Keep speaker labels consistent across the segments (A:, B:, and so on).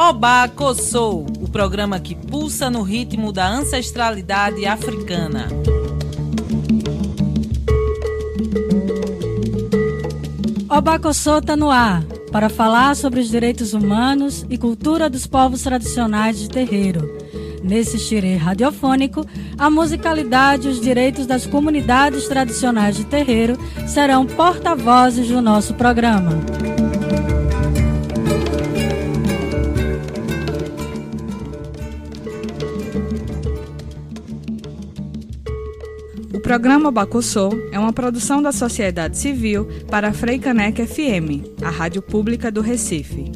A: Oba Kossou, o programa que pulsa no ritmo da ancestralidade africana.
B: Oba Kossou está no ar para falar sobre os direitos humanos e cultura dos povos tradicionais de terreiro. Nesse xirê radiofônico, a musicalidade e os direitos das comunidades tradicionais de terreiro serão porta-vozes do nosso programa.
C: Programa Bacossô é uma produção da sociedade civil para a Freicanec FM, a rádio pública do Recife.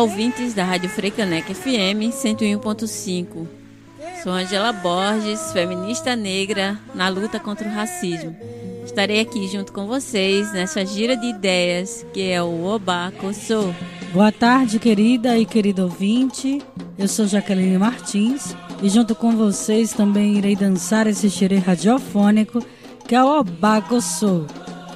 D: Ouvintes da Rádio Freicanec FM 101.5. Sou Angela Borges, feminista negra na luta contra o racismo. Estarei aqui junto com vocês nessa gira de ideias que é o Oba Kossô.
B: Boa tarde, querida e querido ouvinte. Eu sou Jaqueline Martins e junto com vocês também irei dançar esse xerê radiofônico que é o Oba Kossô.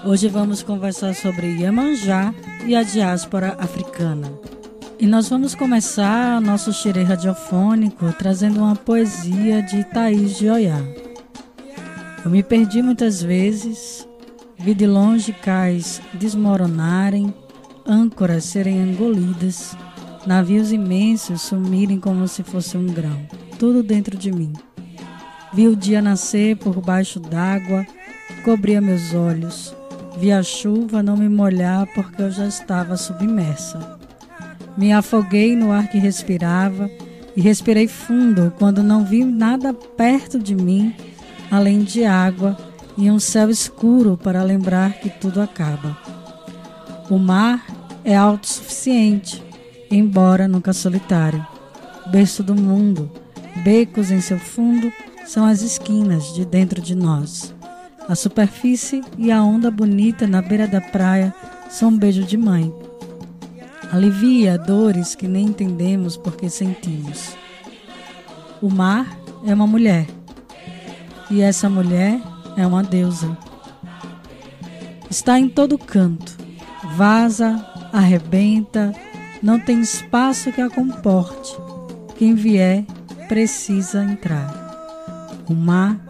B: Hoje vamos conversar sobre Iemanjá e a diáspora africana. E nós vamos começar nosso xerê radiofônico trazendo uma poesia de Thaís de Oiá. Eu me perdi muitas vezes, vi de longe cais desmoronarem, âncoras serem engolidas, navios imensos sumirem como se fosse um grão, tudo dentro de mim. Vi o dia nascer por baixo d'água, cobria meus olhos, vi a chuva não me molhar porque eu já estava submersa. Me afoguei no ar que respirava e respirei fundo quando não vi nada perto de mim além de água e um céu escuro para lembrar que tudo acaba. O mar é autossuficiente, embora nunca solitário. Berço do mundo, becos em seu fundo são as esquinas de dentro de nós. A superfície e a onda bonita na beira da praia são um beijo de mãe alivia dores que nem entendemos porque sentimos. O mar é uma mulher e essa mulher é uma deusa. Está em todo canto, vaza, arrebenta, não tem espaço que a comporte. Quem vier precisa entrar. O mar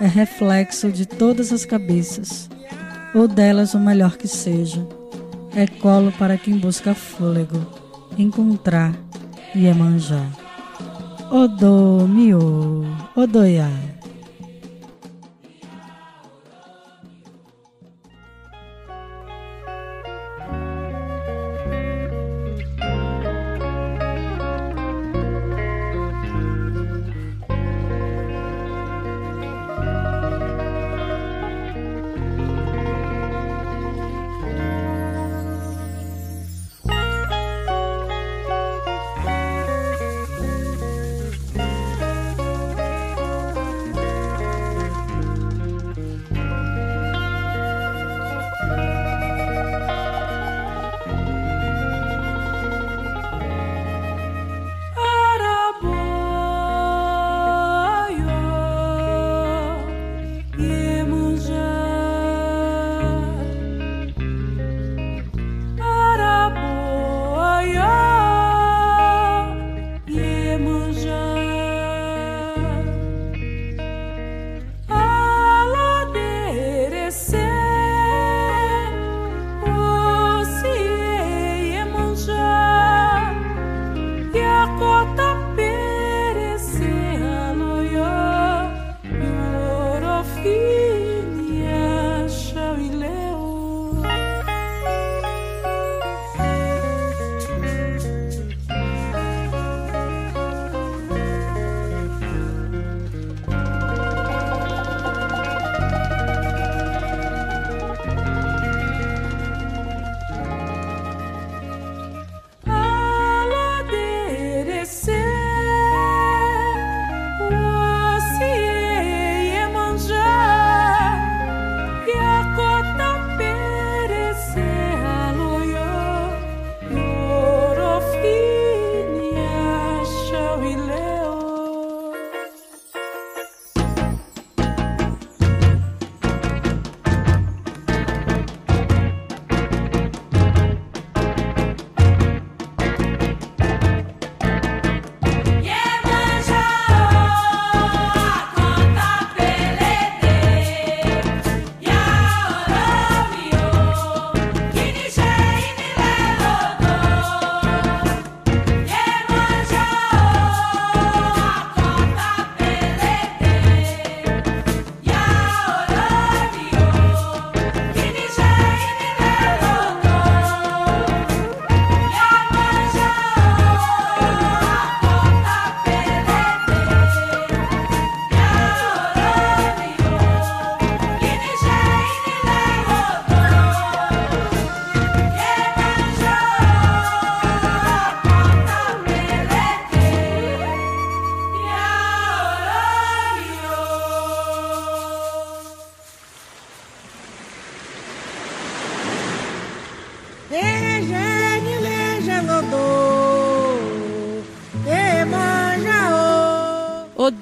B: é reflexo de todas as cabeças, ou delas o melhor que seja é colo para quem busca fôlego, encontrar e emanjar. Odo, mio, odoia.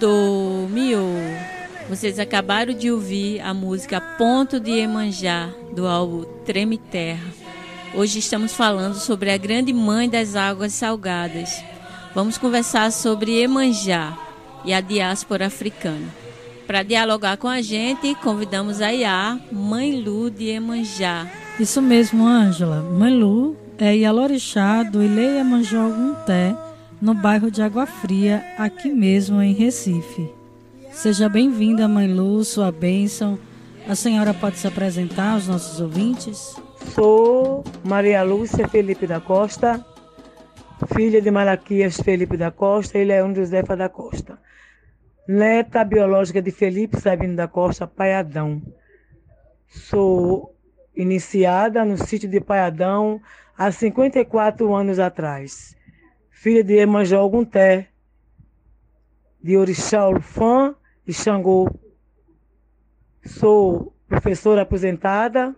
D: Odô, Miô. Vocês acabaram de ouvir a música Ponto de Emanjá, do álbum Treme Terra. Hoje estamos falando sobre a grande mãe das águas salgadas. Vamos conversar sobre Emanjá e a diáspora africana. Para dialogar com a gente, convidamos a Iá, Mãe Lu de Emanjá.
B: Isso mesmo, Ângela. Mãe Lu é Ialorixá do Ilê Emanjá Té, no bairro de Água Fria, aqui mesmo em Recife. Seja bem-vinda, Mãe Lu, sua bênção. A senhora pode se apresentar aos nossos ouvintes?
E: Sou Maria Lúcia Felipe da Costa, filha de Malaquias Felipe da Costa e Leão Josefa da Costa. Neta biológica de Felipe Sabino da Costa, Paiadão. Sou iniciada no sítio de Paiadão há 54 anos atrás. Filha de Emanjó Gunté, de Orixá Olufã e Xangô. Sou professora aposentada,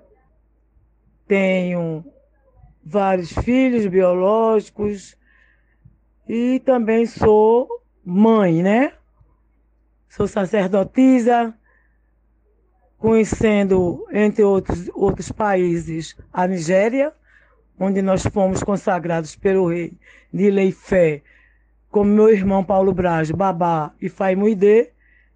E: tenho vários filhos biológicos e também sou mãe, né? Sou sacerdotisa, conhecendo, entre outros, outros países, a Nigéria, onde nós fomos consagrados pelo rei de Leifé como meu irmão Paulo Braz, Babá e Fai Muide,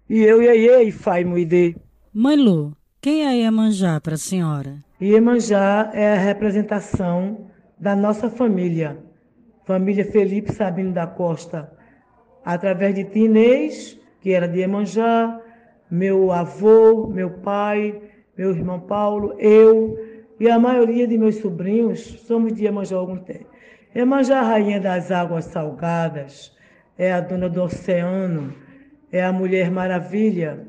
E: e eu, Iê e Fai Muide.
B: Mãe Lu, quem é Iemanjá para a senhora?
E: Iemanjá é a representação da nossa família, família Felipe Sabino da Costa, através de Tinês, que era de Iemanjá, meu avô, meu pai, meu irmão Paulo, eu e a maioria de meus sobrinhos somos de Iemanjá tempo. Iemanjá, a rainha das águas salgadas, é a dona do oceano, é a mulher maravilha,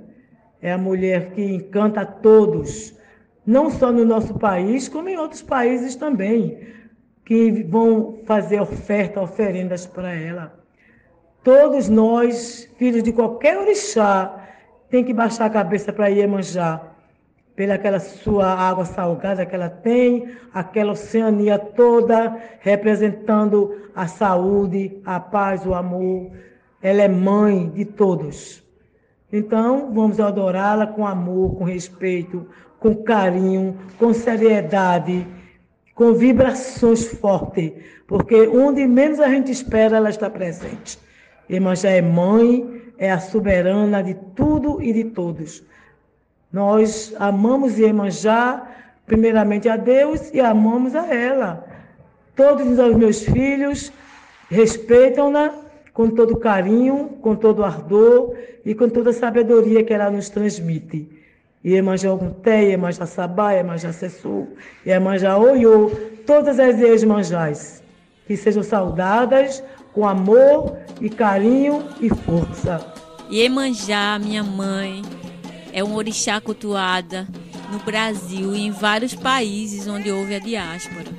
E: é a mulher que encanta a todos, não só no nosso país, como em outros países também, que vão fazer oferta, oferendas para ela. Todos nós, filhos de qualquer orixá, tem que baixar a cabeça para Iemanjá, pela aquela sua água salgada que ela tem, aquela oceania toda representando a saúde, a paz, o amor. Ela é mãe de todos. Então, vamos adorá-la com amor, com respeito, com carinho, com seriedade, com vibrações fortes, porque onde menos a gente espera, ela está presente. Irmã já é mãe, é a soberana de tudo e de todos. Nós amamos Iemanjá, primeiramente a Deus e amamos a ela. Todos os meus filhos respeitam-na com todo carinho, com todo ardor e com toda a sabedoria que ela nos transmite. Iemanjá Ogunté, Iemanjá Sabá, Iemanjá Sessu, Iemanjá Oiô, todas as Iemanjás, que sejam saudadas com amor e carinho e força.
D: Iemanjá, minha mãe, é um orixá cultuada no Brasil e em vários países onde houve a diáspora.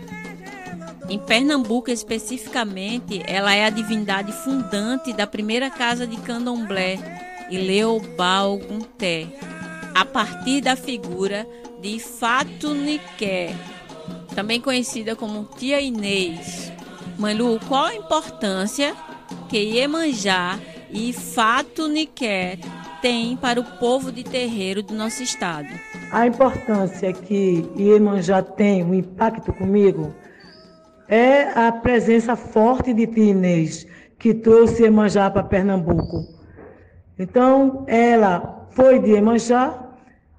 D: Em Pernambuco, especificamente, ela é a divindade fundante da primeira casa de candomblé, Ileobal Gunté, a partir da figura de Fatuniké, também conhecida como Tia Inês. Manu, qual a importância que Iemanjá e Fatuniké tem para o povo de terreiro do nosso estado?
E: A importância que Iemanjá tem, o impacto comigo, é a presença forte de Inês, que trouxe Iemanjá para Pernambuco. Então, ela foi de Iemanjá,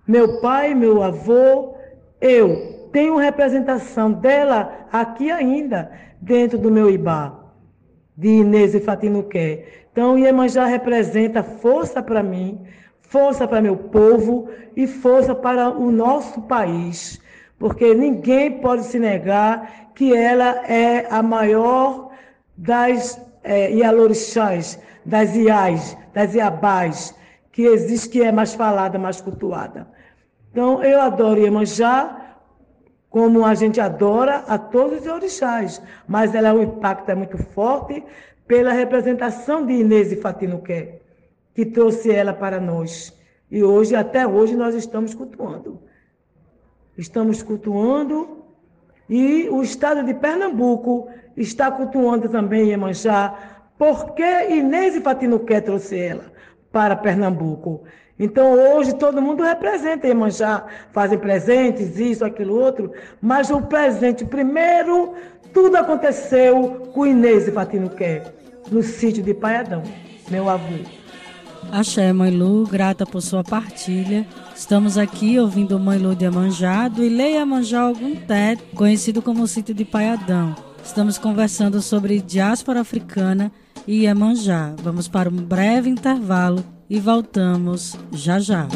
E: meu pai, meu avô, eu tenho representação dela aqui ainda, dentro do meu Ibá, de Inês e Fatinuqué. Então, Iemanjá representa força para mim, força para meu povo e força para o nosso país, porque ninguém pode se negar que ela é a maior das é, Ialorixás, das Iais, das Iabás, que existe, que é mais falada, mais cultuada. Então, eu adoro Iemanjá, como a gente adora a todos os orixás, mas ela, o impacto é muito forte pela representação de Inês e Fatinuqué, que trouxe ela para nós. E hoje, até hoje, nós estamos cultuando. Estamos cultuando e o estado de Pernambuco está cultuando também Iemanjá. Por que Inês e Fatinuqué trouxe ela? Para Pernambuco. Então hoje todo mundo representa Iemanjá, fazem presentes, isso, aquilo, outro, mas o presente primeiro, tudo aconteceu com Inês e Fatino Quer, no sítio de Paiadão, meu avô.
B: Axé, Mãe Lu, grata por sua partilha. Estamos aqui ouvindo Mãe Lu de Amanjá, do Ilê Algum Té, conhecido como sítio de Paiadão. Estamos conversando sobre diáspora africana e Iemanjá. Vamos para um breve intervalo e voltamos já já.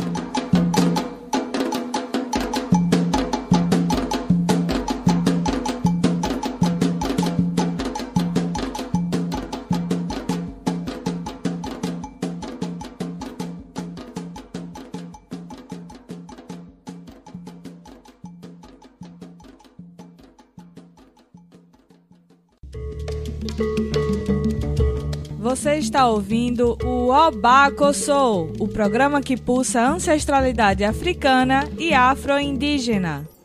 C: Você está ouvindo o Obaco Soul, o programa que pulsa ancestralidade africana e afro-indígena.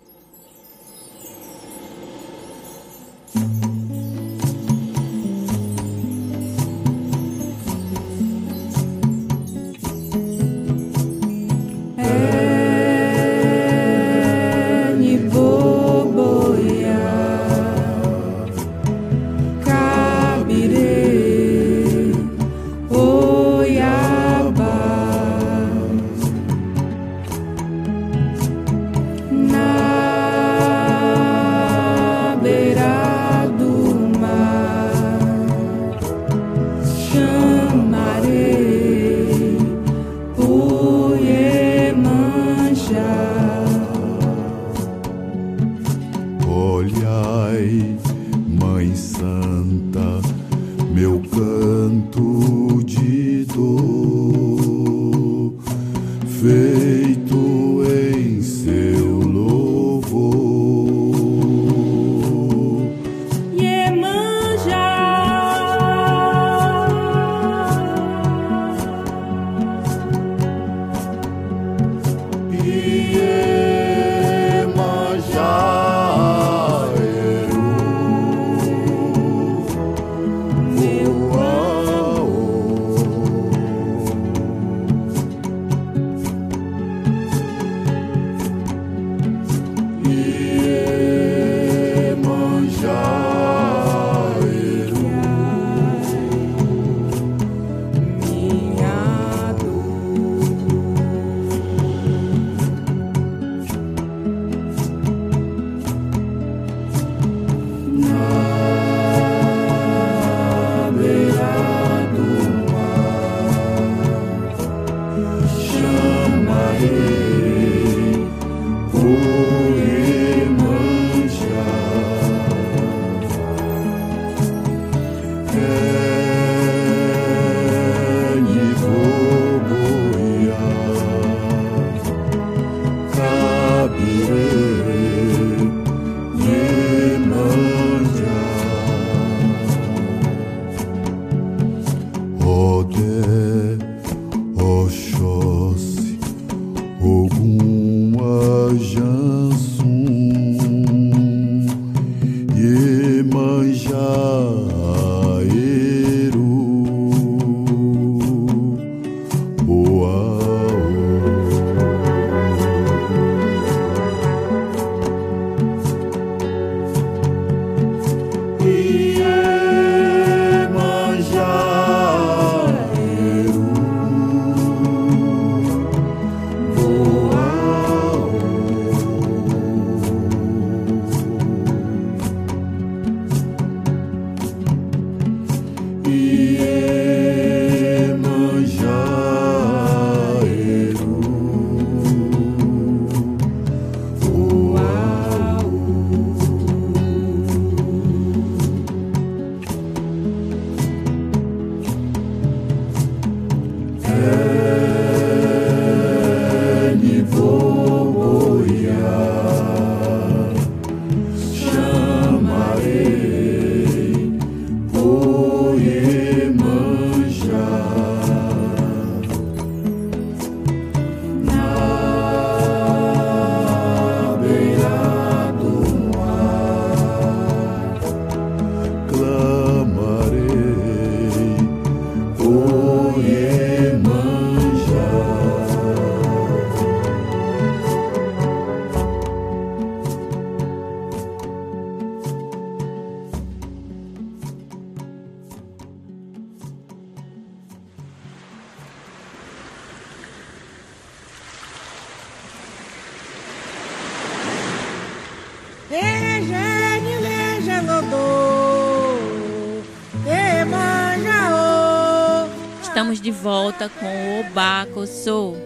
D: Volta com o Obaco Sou.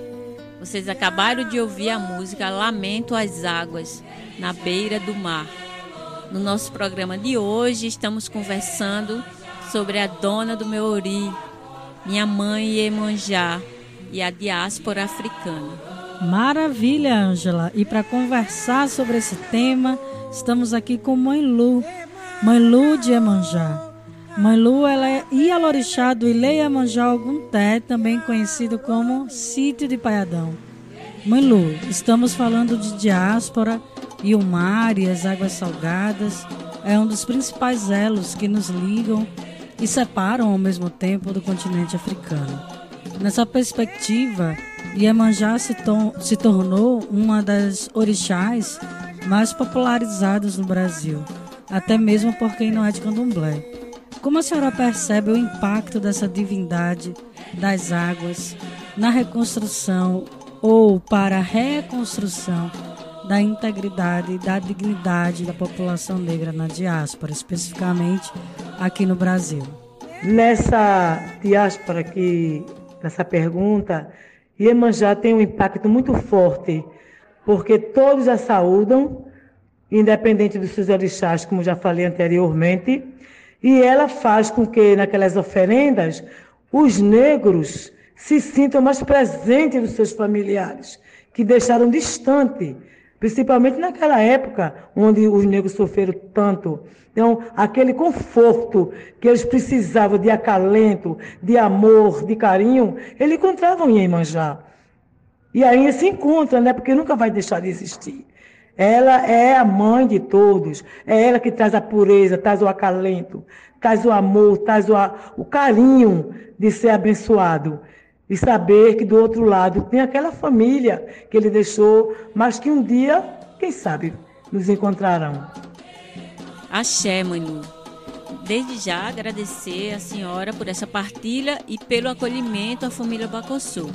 D: Vocês acabaram de ouvir a música Lamento às Águas, na beira do mar. No nosso programa de hoje, estamos conversando sobre a dona do meu ori, minha mãe Iemanjá e a diáspora africana.
B: Maravilha, Ângela! E para conversar sobre esse tema, estamos aqui com Mãe Lu, Mãe Lu de Iemanjá. Mãe Lu ela é Ialorixá do Ileiamanjá Ogunté, também conhecido como Sítio de Paiadão. Mãe Lu, estamos falando de diáspora e o mar e as águas salgadas é um dos principais elos que nos ligam e separam ao mesmo tempo do continente africano. Nessa perspectiva, Iemanjá se, se tornou uma das orixás mais popularizadas no Brasil, até mesmo por quem não é de candomblé. Como a senhora percebe o impacto dessa divindade das águas na reconstrução ou para a reconstrução da integridade e da dignidade da população negra na diáspora, especificamente aqui no Brasil?
E: Nessa diáspora aqui, nessa pergunta, Iemanjá tem um impacto muito forte, porque todos a saúdam, independente dos seus orixás, como já falei anteriormente, e ela faz com que naquelas oferendas os negros se sintam mais presentes dos seus familiares, que deixaram distante, principalmente naquela época onde os negros sofreram tanto. Então, aquele conforto que eles precisavam de acalento, de amor, de carinho, eles encontravam em Iemanjá. E aí se encontra, né? Porque nunca vai deixar de existir. Ela é a mãe de todos. É ela que traz a pureza, traz o acalento, traz o amor, traz o, o carinho de ser abençoado. E saber que do outro lado tem aquela família que ele deixou, mas que um dia, quem sabe, nos encontrarão.
D: Axé, Manu. Desde já agradecer a senhora por essa partilha e pelo acolhimento à família Bacossô.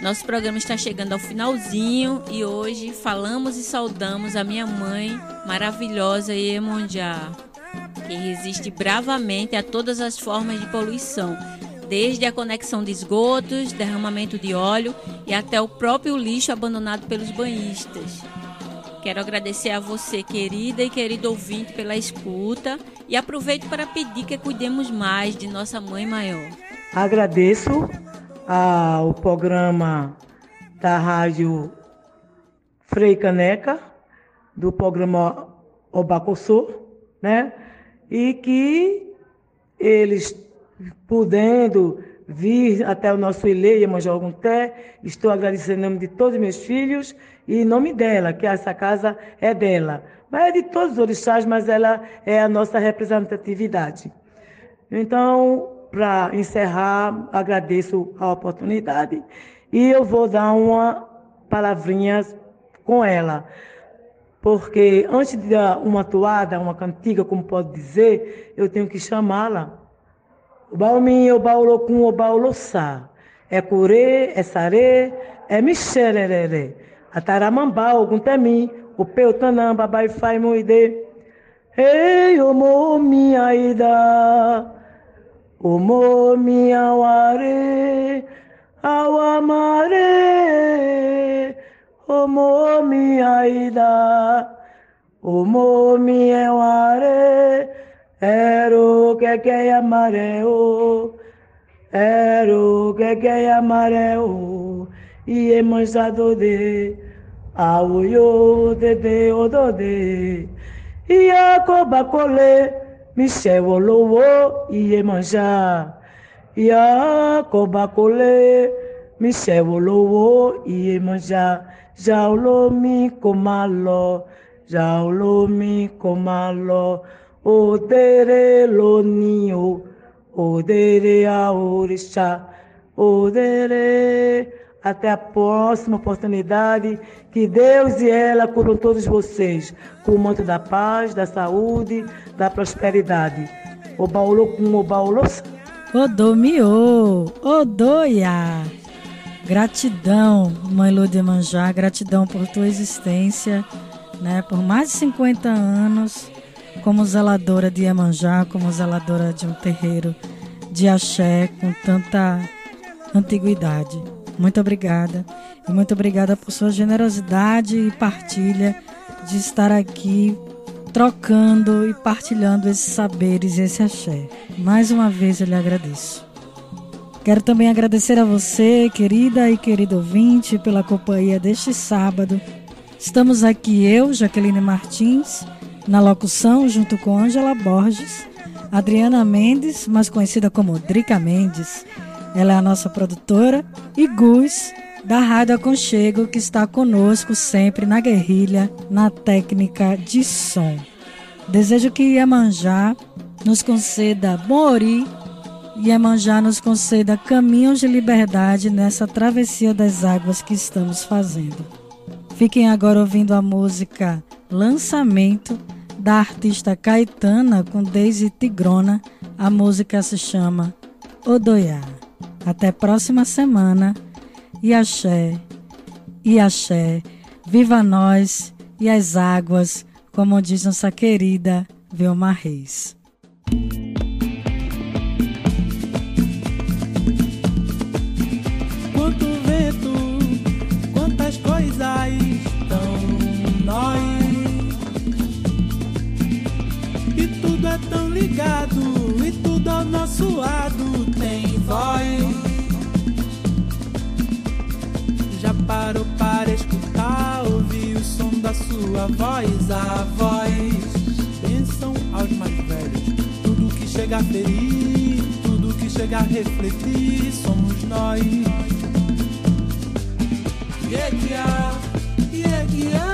D: Nosso programa está chegando ao finalzinho e hoje falamos e saudamos a minha mãe maravilhosa Iemonjá, que resiste bravamente a todas as formas de poluição, desde a conexão de esgotos, derramamento de óleo e até o próprio lixo abandonado pelos banhistas. Quero agradecer a você, querida e querido ouvinte, pela escuta e aproveito para pedir que cuidemos mais de nossa mãe maior.
E: Agradeço ao programa da Rádio Frei Caneca, do programa Obacossô, né? E que eles podendo vir até o nosso Ileia Manjogunté, estou agradecendo em nome de todos os meus filhos e em nome dela, que essa casa é dela. Mas é de todos os orixás, mas ela é a nossa representatividade. Então, para encerrar, agradeço a oportunidade e eu vou dar uma palavrinha com ela. Porque antes de dar uma toada, uma cantiga, como pode dizer, eu tenho que chamá-la. O baumi, o baulocum, o baulossá. É curê, é sarê, é mixererê. Ataramambá, o guntemi, o peutanamba, baifai muide. Ei, o mo minha ida. omomi aware awamare. Omomi aida omomi eware. Ero keke yamare o ero keke yamare o. Iye de, awoyo de, odode. Iye kobakole míṣẹ̀wọ̀ lówó iye mọ̀ṣá ìyá kọba kólé míṣẹ̀wọ̀ lówó iye mọ̀ṣá ṣá. Olómi kò máa lọ. Ṣá olómi kò máa lọ. Òdèrè lónìí o. Òdèrè àòrìṣà òdèrè. Até a próxima oportunidade. Que Deus e ela cubram todos vocês com o manto da paz, da saúde, da prosperidade. Obaolo com obaolos.
B: Odomiô, Odoia. Gratidão, Mãe Lúdia Manjá, gratidão por tua existência, né, por mais de 50 anos como zeladora de Iemanjá, como zeladora de um terreiro de axé com tanta antiguidade. Muito obrigada e muito obrigada por sua generosidade e partilha de estar aqui trocando e partilhando esses saberes e esse axé. Mais uma vez eu lhe agradeço. Quero também agradecer a você, querida e querido ouvinte, pela companhia deste sábado. Estamos aqui eu, Jaqueline Martins, na locução junto com Ângela Borges, Adriana Mendes, mais conhecida como Drica Mendes. Ela é a nossa produtora e Gus, da Rádio Aconchego, que está conosco sempre na guerrilha, na técnica de som. Desejo que Iemanjá nos conceda Mori e Iemanjá nos conceda caminhos de liberdade nessa travessia das águas que estamos fazendo. Fiquem agora ouvindo a música Lançamento da artista Caetana com Daisy Tigrona. A música se chama Odoiá. Até próxima semana e axé, e axé, viva nós e as águas, como diz nossa querida Vilma Reis.
F: Sua voz, a voz. Pensam aos mais velhos, tudo que chega a ferir, tudo que chega a refletir, somos nós. Yeah, yeah, yeah, yeah,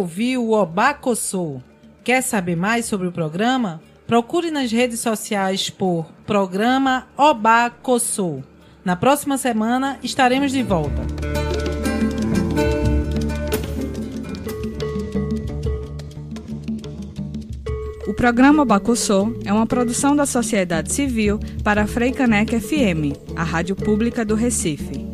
A: ouviu o Obacossô. Quer saber mais sobre o programa? Procure nas redes sociais por Programa Obacossô. Na próxima semana estaremos de volta.
C: O programa Bacussô é uma produção da sociedade civil para a Freicanec FM, a rádio pública do Recife.